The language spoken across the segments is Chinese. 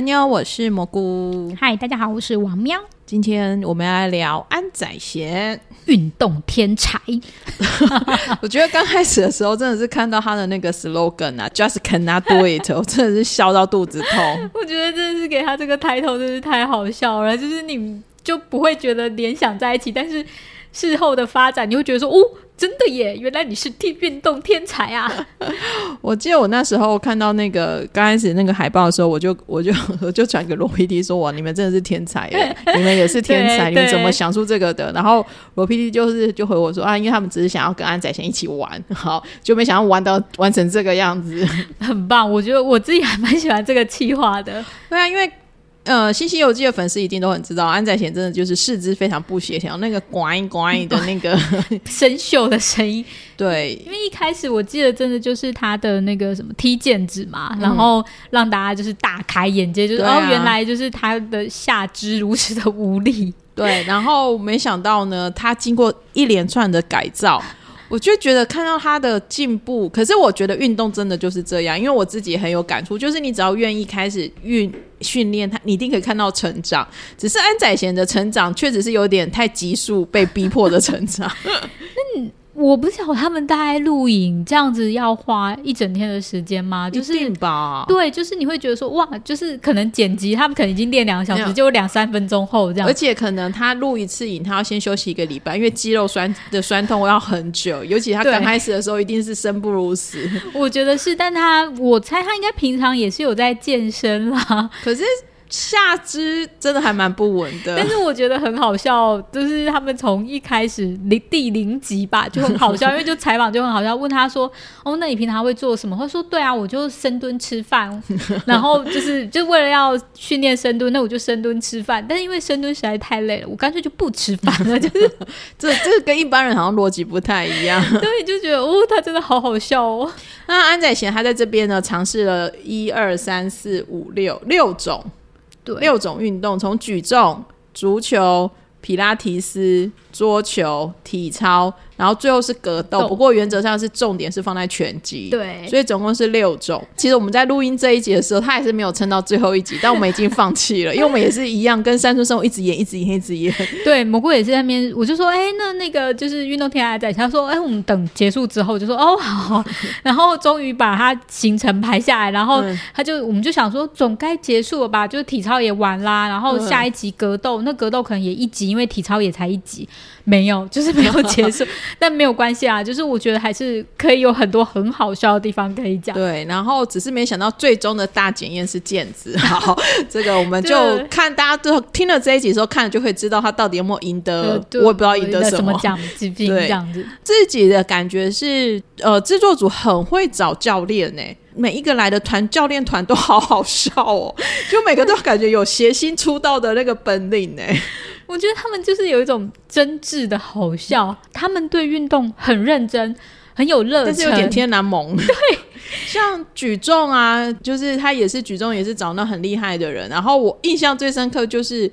安妞，我是蘑菇。嗨，大家好，我是王喵，今天我们要来聊安宰贤。运动天才。我觉得刚开始的时候，真的是看到他的那个 slogan 啊，“Just cannot do it”，我真的是笑到肚子痛。我觉得真的是给他这个抬头，真是太好笑了。就是你就不会觉得联想在一起，但是事后的发展，你会觉得说，哦，真的耶，原来你是天运动天才啊！我记得我那时候看到那个刚开始那个海报的时候，我就 我就 我就传给罗 PD 说：“哇，你们真的是天才耶！你们也是天才，你们怎么想出这个的？”然后罗 PD 就是就回我说：“啊，因为他们只是想要跟安仔贤一起玩，好就没想到玩到玩成这个样子，很棒。我觉得我自己还蛮喜欢这个企划的。对啊，因为。呃，《新西游记》的粉丝一定都很知道，安宰贤真的就是四肢非常不协调，那个呱一呱一的 那个生锈的声音。对，因为一开始我记得真的就是他的那个什么踢毽子嘛，然后让大家就是大开眼界，就是哦，原来就是他的下肢如此的无力。对，然后没想到呢，他经过一连串的改造。我就觉得看到他的进步，可是我觉得运动真的就是这样，因为我自己很有感触，就是你只要愿意开始运训练，他你一定可以看到成长。只是安宰贤的成长确实是有点太急速，被逼迫的成长。嗯。我不晓得他们大概录影这样子要花一整天的时间吗？就是吧，对，就是你会觉得说哇，就是可能剪辑他们可能已经练两个小时，就两三分钟后这样，而且可能他录一次影，他要先休息一个礼拜，因为肌肉酸的酸痛要很久，尤其他刚开始的时候一定是生不如死。我觉得是，但他我猜他应该平常也是有在健身啦，可是。下肢真的还蛮不稳的，但是我觉得很好笑，就是他们从一开始零第零集吧就很好笑，因为就采访就很好笑，问他说：“哦，那你平常会做什么？”他说：“对啊，我就深蹲吃饭，然后就是就为了要训练深蹲，那我就深蹲吃饭。但是因为深蹲实在太累了，我干脆就不吃饭了。就是这这个跟一般人好像逻辑不太一样，对，就觉得哦，他真的好好笑哦。那安宰贤他在这边呢，尝试了一二三四五六六种。六种运动，从举重、足球、皮拉提斯、桌球、体操。然后最后是格斗，不过原则上是重点是放在拳击，对，所以总共是六种。其实我们在录音这一集的时候，他也是没有撑到最后一集，但我们已经放弃了，因为我们也是一样，跟山村生活一直演，一直演，一直演。对，蘑菇也是在那边，我就说，哎，那那个就是运动天还在，他说，哎，我们等结束之后，就说，哦，好。然后终于把他行程排下来，然后他就，我们就想说，总该结束了吧？就是体操也完啦，然后下一集格斗，那格斗可能也一集，因为体操也才一集，没有，就是没有结束。但没有关系啊，就是我觉得还是可以有很多很好笑的地方可以讲。对，然后只是没想到最终的大检验是毽子。好，这个我们就 看大家最后听了这一集之后，看了就会知道他到底有没有赢得。我也不知道赢得什么奖 金这样子。自己的感觉是，呃，制作组很会找教练呢，每一个来的团教练团都好好笑哦，就每个都感觉有谐星出道的那个本领呢。我觉得他们就是有一种真挚的好笑，他们对运动很认真，很有热但是有点天然萌。对，像举重啊，就是他也是举重，也是找那很厉害的人。然后我印象最深刻就是，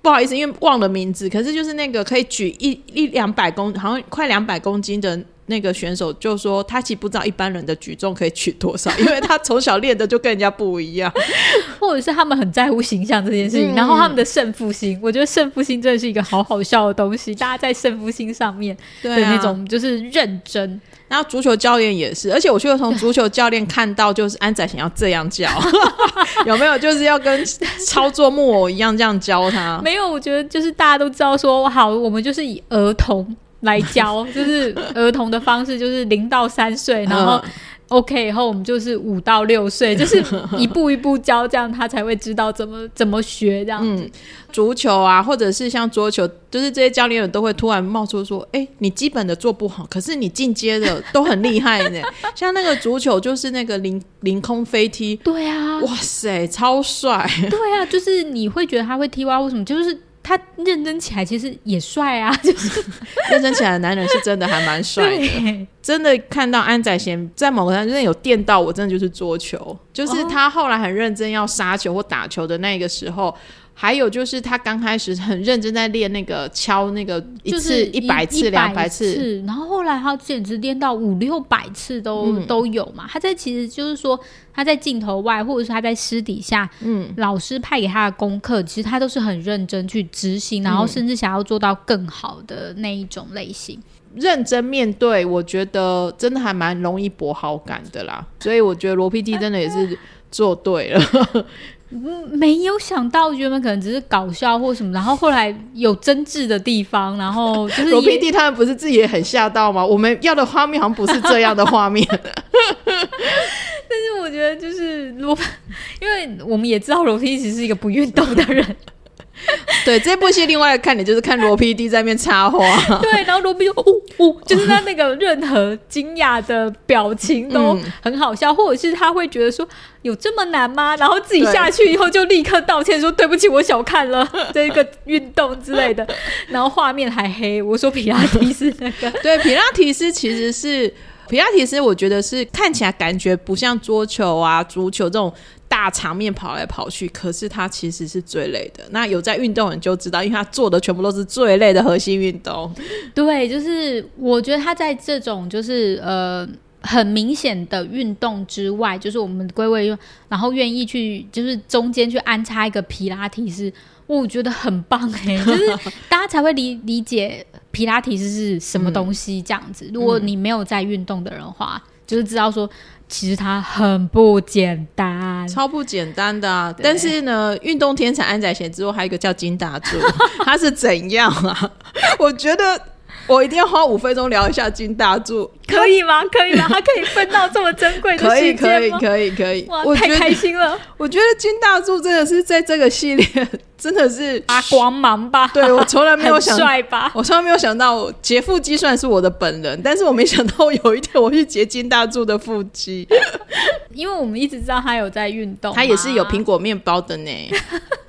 不好意思，因为忘了名字，可是就是那个可以举一一两百公，好像快两百公斤的。那个选手就说，他其实不知道一般人的举重可以举多少，因为他从小练的就跟人家不一样，或者是他们很在乎形象这件事情，然后他们的胜负心，我觉得胜负心真的是一个好好笑的东西，大家在胜负心上面的那种就是认真。然后足球教练也是，而且我却从足球教练看到，就是安仔想要这样教，有没有？就是要跟操作木偶一样这样教他？没有，我觉得就是大家都知道说好，我们就是以儿童。来教就是儿童的方式，就是零到三岁，然后 OK 以后我们就是五到六岁，就是一步一步教，这样他才会知道怎么怎么学这样子。足球啊，或者是像桌球，就是这些教练都会突然冒出说：“哎，你基本的做不好，可是你进阶的都很厉害呢。”像那个足球，就是那个凌凌空飞踢，对啊，哇塞，超帅！对啊，就是你会觉得他会踢哇，为什么？就是。他认真起来其实也帅啊，就是认真起来的男人是真的还蛮帅的。真的看到安宰贤在某个上真的有电到我，真的就是桌球。就是他后来很认真要杀球或打球的那个时候。还有就是他刚开始很认真在练那个敲那个一次一百次两百次，然后后来他简直练到五六百次都都有嘛。他在其实就是说他在镜头外或者是他在私底下，嗯，老师派给他的功课，其实他都是很认真去执行，然后甚至想要做到更好的那一种类型。认真面对，我觉得真的还蛮容易博好感的啦。所以我觉得罗 PD 真的也是做对了。没有想到原本可能只是搞笑或什么，然后后来有争执的地方，然后 就是罗 PD 他们不是自己也很吓到吗？我们要的画面好像不是这样的画面。但是我觉得就是罗，因为我们也知道罗 PD 其实是一个不运动的人。对这部戏，另外看点就是看罗 PD 在那边插花。对，然后罗 PD 就呜呜，就是他那个任何惊讶的表情都很好笑，或者是他会觉得说有这么难吗？然后自己下去以后就立刻道歉说对不起，我小看了这个运动之类的。然后画面还黑，我说皮拉提斯那个，对，皮拉提斯其实是皮拉提斯，我觉得是看起来感觉不像桌球啊、足球这种。大场面跑来跑去，可是他其实是最累的。那有在运动人就知道，因为他做的全部都是最累的核心运动。对，就是我觉得他在这种就是呃很明显的运动之外，就是我们归位，然后愿意去就是中间去安插一个皮拉提斯，我觉得很棒哎，就是大家才会理理解皮拉提斯是什么东西这样子。如果你没有在运动的人话，就是知道说。其实它很不简单，超不简单的。啊但是呢，运动天才安宰贤之后，还有一个叫金大柱，他是怎样啊？我觉得 我一定要花五分钟聊一下金大柱，可以吗？可以吗？他可以分到这么珍贵的可以，可以，可以，可以。哇，太开心了！我觉得金大柱真的是在这个系列。真的是发光芒吧？对我从来没有想，帅吧？我从来没有想到劫腹肌算是我的本人，但是我没想到有一天我去劫金大柱的腹肌，因为我们一直知道他有在运动，他也是有苹果面包的呢。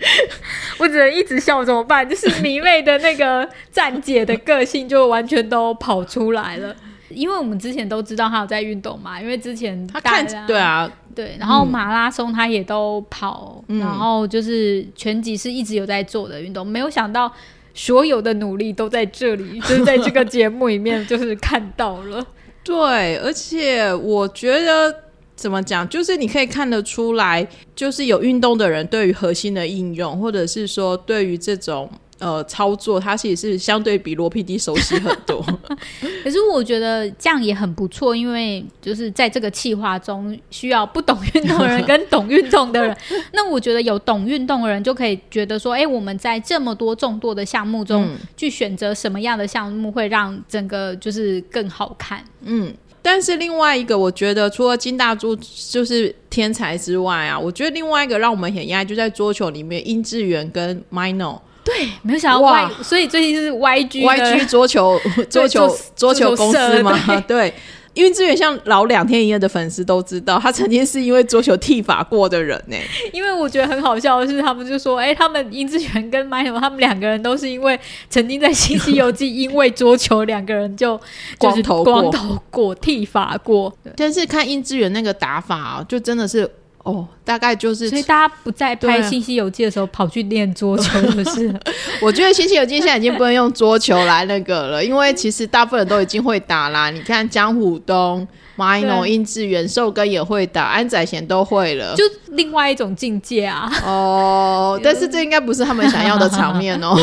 我只能一直笑，怎么办？就是迷妹的那个站姐的个性就完全都跑出来了。因为我们之前都知道她有在运动嘛，因为之前她看对啊，对，然后马拉松她也都跑，然后就是拳击是一直有在做的运动。没有想到所有的努力都在这里，就是在这个节目里面就是看到了。对，而且我觉得怎么讲，就是你可以看得出来，就是有运动的人对于核心的应用，或者是说对于这种。呃，操作它其实是相对比罗 PD 熟悉很多，可是我觉得这样也很不错，因为就是在这个计划中需要不懂运动的人跟懂运动的人，那我觉得有懂运动的人就可以觉得说，哎，我们在这么多众多的项目中去选择什么样的项目会让整个就是更好看。嗯，但是另外一个，我觉得除了金大柱就是天才之外啊，我觉得另外一个让我们很压抑，就在桌球里面，殷志源跟 Mino。对，没有想到 Y，所以最近是 YG，YG 桌球 桌球桌球公司嘛？对，因为志远像老两天一夜的粉丝都知道，他曾经是因为桌球剃发过的人呢。因为我觉得很好笑的是，他们就说，哎，他们殷志远跟 m i 他们两个人都是因为曾经在《新西游记》因为桌球两个人就光头光头过剃发过。但是看殷志远那个打法，啊就真的是。哦，大概就是，所以大家不在拍《新西游记》的时候跑去练桌球，是不是？我觉得《新西游记》现在已经不能用桌球来那个了，因为其实大部分人都已经会打啦。你看江虎东、马一农、殷志源、寿根也会打，安宰贤都会了，就另外一种境界啊。哦，但是这应该不是他们想要的场面哦，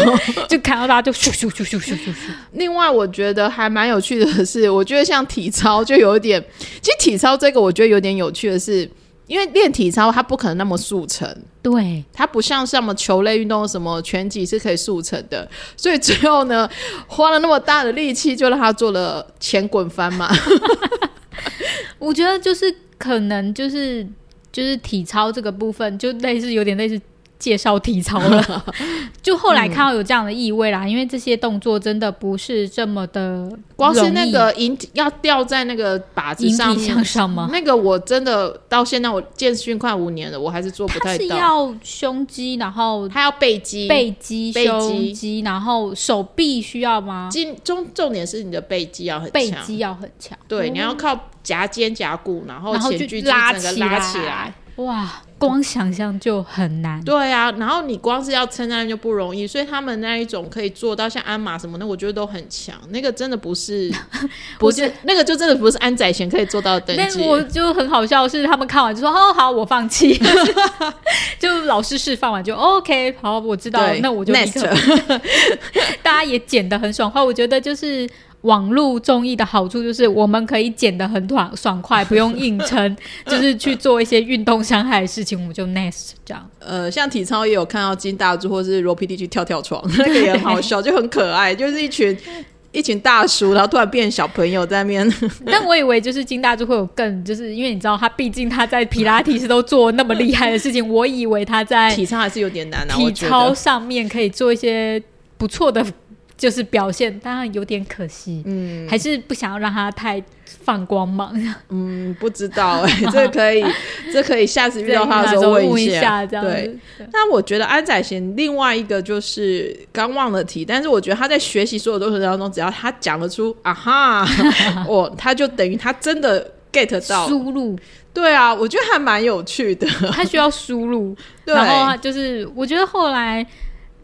就看到大家就咻咻咻咻咻咻咻。另外，我觉得还蛮有趣的是，我觉得像体操就有一点，其实体操这个我觉得有点有趣的是。因为练体操，它不可能那么速成，对，它不像什么球类运动，什么拳击是可以速成的，所以最后呢，花了那么大的力气，就让他做了前滚翻嘛。我觉得就是可能就是就是体操这个部分，就类似有点类似介绍体操了。就后来看到有这样的意味啦，因为这些动作真的不是这么的，光是那个引体要吊在那个靶子上面向上吗？那个我真的到现在我健训快五年了，我还是做不太到。是要胸肌，然后他要背肌、背肌、胸肌，然后手臂需要吗？重重重点是你的背肌要很强，背肌要很强。对，你要靠夹肩胛骨，然后前锯拉起来。哇，光想象就很难。对啊，然后你光是要撑在那就不容易，所以他们那一种可以做到像鞍马什么的，我觉得都很强。那个真的不是，不是那个就真的不是安仔贤可以做到的等级。我就很好笑，是他们看完就说：“哦，好，我放弃。”就老师示范完就 OK，好，我知道，那我就立刻。大家也剪得很爽快，我觉得就是。网络综艺的好处就是我们可以剪得很短爽快，不用硬撑，就是去做一些运动伤害的事情，我们就 nice 这样。呃，像体操也有看到金大柱或是罗 PD 去跳跳床，那个也很好笑，就很可爱，就是一群一群大叔，然后突然变小朋友在那边。但我以为就是金大柱会有更，就是因为你知道他毕竟他在皮拉提斯都做那么厉害的事情，我以为他在体操还是有点难。体操上面可以做一些不错的。就是表现，当然有点可惜，嗯，还是不想要让他太放光芒。嗯，不知道哎，这可以，这可以下次遇到他的时候问一下，这样对。那我觉得安宰贤另外一个就是刚忘了提，但是我觉得他在学习所有东西当中，只要他讲得出啊哈，我他就等于他真的 get 到输入。对啊，我觉得还蛮有趣的。他需要输入，然后就是我觉得后来。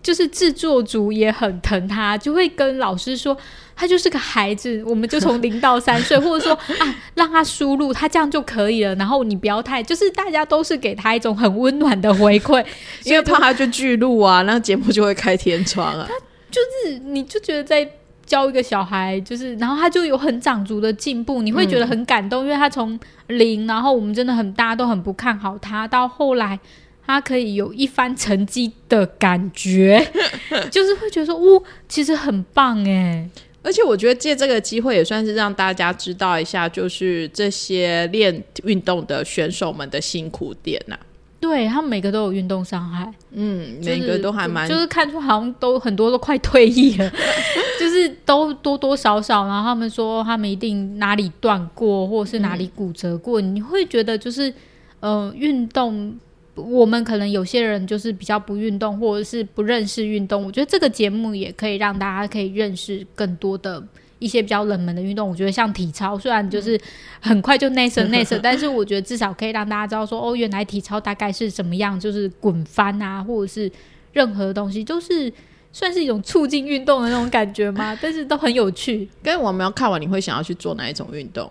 就是制作组也很疼他，就会跟老师说，他就是个孩子，我们就从零到三岁，或者说啊，让他输入，他这样就可以了。然后你不要太，就是大家都是给他一种很温暖的回馈，因为怕他就巨录啊，那节目就会开天窗啊。他就是你就觉得在教一个小孩，就是然后他就有很长足的进步，你会觉得很感动，因为他从零，然后我们真的很大家都很不看好他，到后来。他可以有一番成绩的感觉，就是会觉得说，哦，其实很棒哎！而且我觉得借这个机会也算是让大家知道一下，就是这些练运动的选手们的辛苦点呐。对他们每个都有运动伤害，嗯，每个都还蛮，就是看出好像都很多都快退役了，就是都多多少少，然后他们说他们一定哪里断过，或者是哪里骨折过，你会觉得就是，呃，运动。我们可能有些人就是比较不运动，或者是不认识运动。我觉得这个节目也可以让大家可以认识更多的一些比较冷门的运动。我觉得像体操，虽然就是很快就内生 内生，但是我觉得至少可以让大家知道说，哦，原来体操大概是怎么样，就是滚翻啊，或者是任何东西，就是算是一种促进运动的那种感觉吗？但是都很有趣。跟我们要看完，你会想要去做哪一种运动？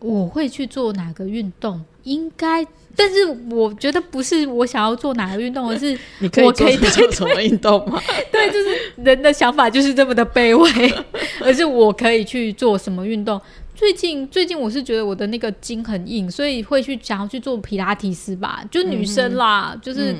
我会去做哪个运动？应该。但是我觉得不是我想要做哪个运动，而是你可以做什么运动吗？对，就是人的想法就是这么的卑微，而是我可以去做什么运动。最近最近我是觉得我的那个筋很硬，所以会去想要去做皮拉提斯吧，就女生啦，就是。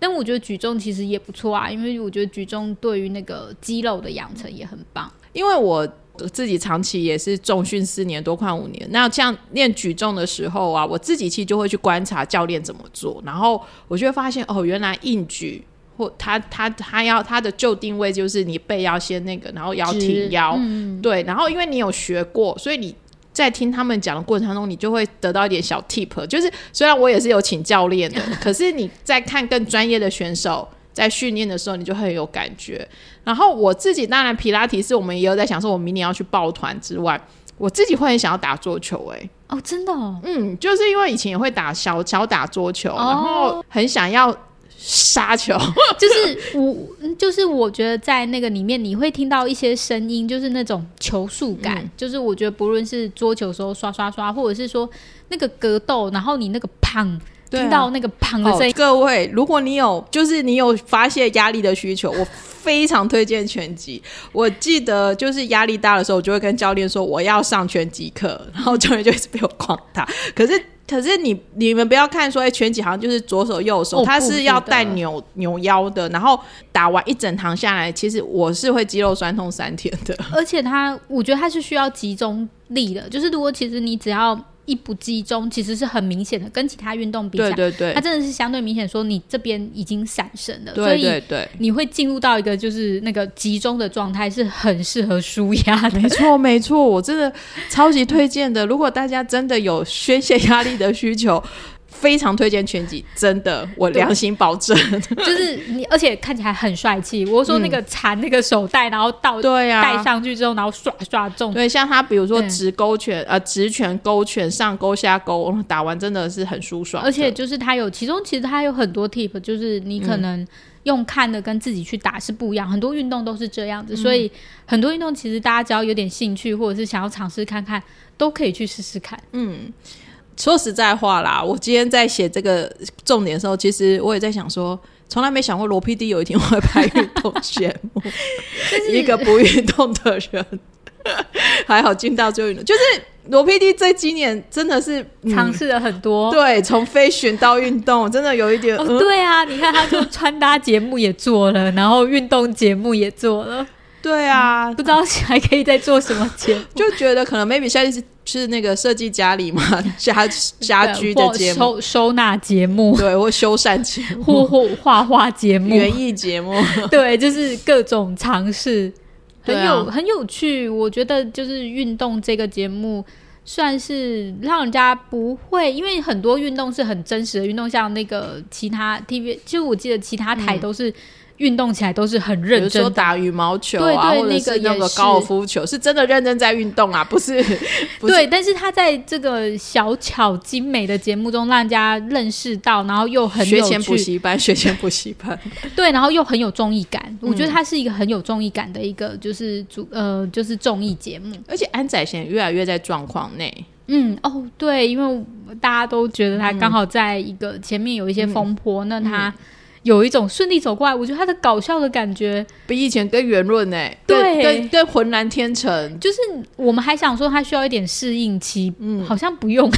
但我觉得举重其实也不错啊，因为我觉得举重对于那个肌肉的养成也很棒。因为我。自己长期也是重训四年多，快五年。那像练举重的时候啊，我自己其实就会去观察教练怎么做，然后我就会发现哦，原来硬举或他他他要他的旧定位就是你背要先那个，然后腰挺腰，对。然后因为你有学过，所以你在听他们讲的过程当中，你就会得到一点小 tip。就是虽然我也是有请教练的，可是你在看更专业的选手。在训练的时候，你就很有感觉。然后我自己当然皮拉提是我们也有在想说，我明年要去抱团之外，我自己会很想要打桌球。哎，哦，真的，嗯，就是因为以前也会打小小打桌球，然后很想要杀球。就是我，就是我觉得在那个里面，你会听到一些声音，就是那种球速感。就是我觉得不论是桌球时候刷刷刷，或者是说那个格斗，然后你那个胖。听到那个砰的声音，各位，如果你有就是你有发泄压力的需求，我非常推荐拳击。我记得就是压力大的时候，我就会跟教练说我要上拳击课，然后教练就一直被我狂打。可是可是你你们不要看说哎拳击好像就是左手右手，它是要带扭扭腰的。然后打完一整堂下来，其实我是会肌肉酸痛三天的。而且它，我觉得它是需要集中力的，就是如果其实你只要。一不集中，其实是很明显的，跟其他运动比起来，对对对它，真的是相对明显，说你这边已经闪神了，所对以对对，你会进入到一个就是那个集中的状态，是很适合舒压的。没错没错，我真的超级推荐的。如果大家真的有宣泄压力的需求，非常推荐拳击，真的，我良心保证。就是你，而且看起来很帅气。我说那个缠那个手带，然后倒对啊，戴上去之后，然后刷刷中，对，像他比如说直勾拳、呃直拳、勾拳、上勾下勾，打完真的是很舒爽。而且就是他有，其中其实他有很多 tip，就是你可能用看的跟自己去打是不一样。很多运动都是这样子，所以很多运动其实大家只要有点兴趣，或者是想要尝试看看，都可以去试试看。说实在话啦，我今天在写这个重点的时候，其实我也在想说，从来没想过罗 PD 有一天会拍运动节目，一个不运动的人，还好进到最后运动，就是罗 PD 这今年真的是、嗯尝试了很多。对，从飞旋到运动，真的有一点，对啊，你看，他就穿搭节目也做了，然后运动节目也做了，对啊，不知道还可以再做什么节目。就觉得可能 maybe 下一次是那个设计家里嘛，家家居的或节目，收收纳节目，对，或修缮节目、或或画画节目，园艺节目，对，就是各种尝试，很有、很有趣。我觉得就是运动这个节目。算是让人家不会，因为很多运动是很真实的运动，像那个其他 TV，就我记得其他台都是运动起来都是很比如认真的，说打羽毛球啊，对对或者是那个高尔夫球，是真的认真在运动啊，不是 不是。对，但是他在这个小巧精美的节目中，让人家认识到，然后又很有学前补趣，习班，学前补习班，对，然后又很有综艺感。我嗯觉得他是一个很有综艺感的一个，就是主呃，就是综艺节目。而且安仔贤越来越在状况内，嗯，哦，对，因为大家都觉得他刚好在一个前面有一些风波，那他有一种顺利走过来，我觉得他的搞笑的感觉，比以前更圆润哎，对跟跟跟浑然天成。就是我们还想说他需要一点适应期，嗯，好像不用。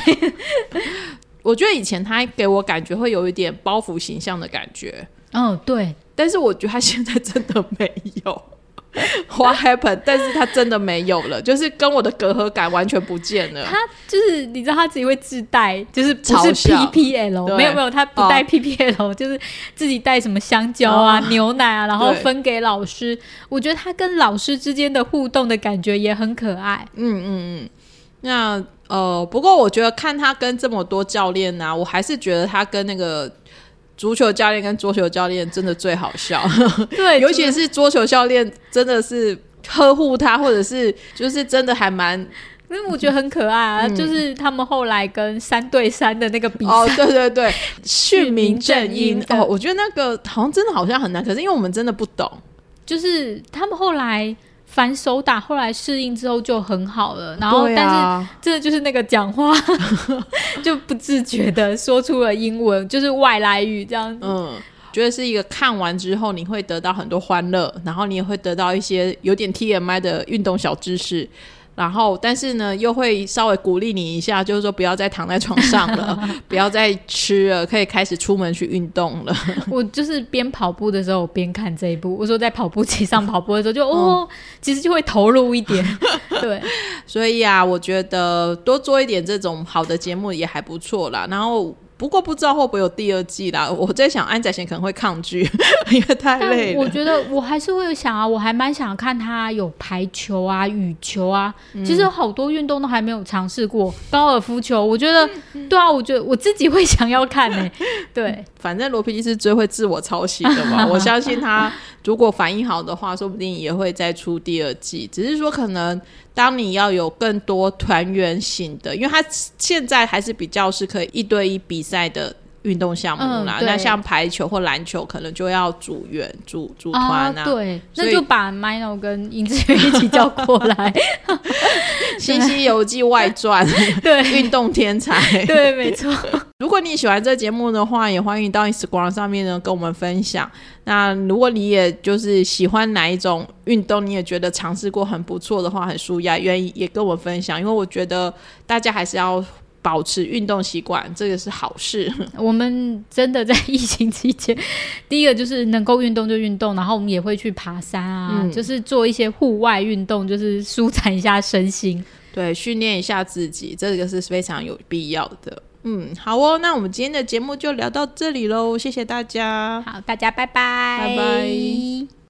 我觉得以前他给我感觉会有一点包袱形象的感觉，嗯，对，但是我觉得他现在真的没有。What happened？但是他真的没有了，就是跟我的隔阂感完全不见了。他就是你知道他自己会自带，就是不是 PPL，没有没有，他不带 PPL，、就是自己带什么香蕉啊、哦 牛奶啊，然后分给老师。我觉得他跟老师之间的互动的感觉也很可爱。嗯嗯嗯那呃，不过我觉得看他跟这么多教练呢、我还是觉得他跟那个足球教练跟桌球教练真的最好笑，对，尤其是桌球教练真的是呵护他，或者是就是真的还蛮因为我觉得很可爱啊，就是他们后来跟三对三的那个比赛，哦，对对对，训民正音哦，我觉得那个好像真的好像很难，可是因为我们真的不懂，就是他们后来反手打，后来适应之后就很好了。然后，但是啊，真的就是那个讲话 就不自觉的说出了英文，就是外来语这样子。嗯。觉得是一个看完之后你会得到很多欢乐，然后你也会得到一些有点 TMI 的运动小知识，然后但是呢又会稍微鼓励你一下，就是说不要再躺在床上了，不要再吃了，可以开始出门去运动了。我就是边跑步的时候我边看这一部，我说在跑步机上跑步的时候就哦，其实就会投入一点，对，所以啊，我觉得多做一点这种好的节目也还不错啦。然后。不过不知道会不会有第二季啦？我在想安宰贤可能会抗拒，因为太但累了。我觉得我还是会有想啊，我还蛮想看他有排球啊、羽球啊，其实有好多运动都还没有尝试过。高尔夫球，我觉得对啊，我觉得我自己会想要看呢、对，反正罗皮基是最会自我抄袭的嘛，我相信他如果反应好的话，说不定也会再出第二季。只是说可能当你要有更多团圆型的，因为他现在还是比较是可以一对一比赛的。运动项目啦，嗯那像排球或篮球，可能就要组员、组组团啊。对，那就把 Mino 跟尹志远一起叫过来，《新西游记外传》对运动天才。对，没错，如果你喜欢这节目的话，也欢迎到 Instagram 上面呢跟我们分享。那如果你也就是喜欢哪一种运动，你也觉得尝试过很不错的话，很舒压，愿意也跟我分享，因为我觉得大家还是要保持运动习惯，这个是好事。我们真的在疫情期间，第一个就是能够运动就运动，然后我们也会去爬山啊，嗯就是做一些户外运动，就是舒展一下身心。对，训练一下自己，这个是非常有必要的。嗯，好哦，那我们今天的节目就聊到这里喽，谢谢大家，好，大家拜拜，拜拜。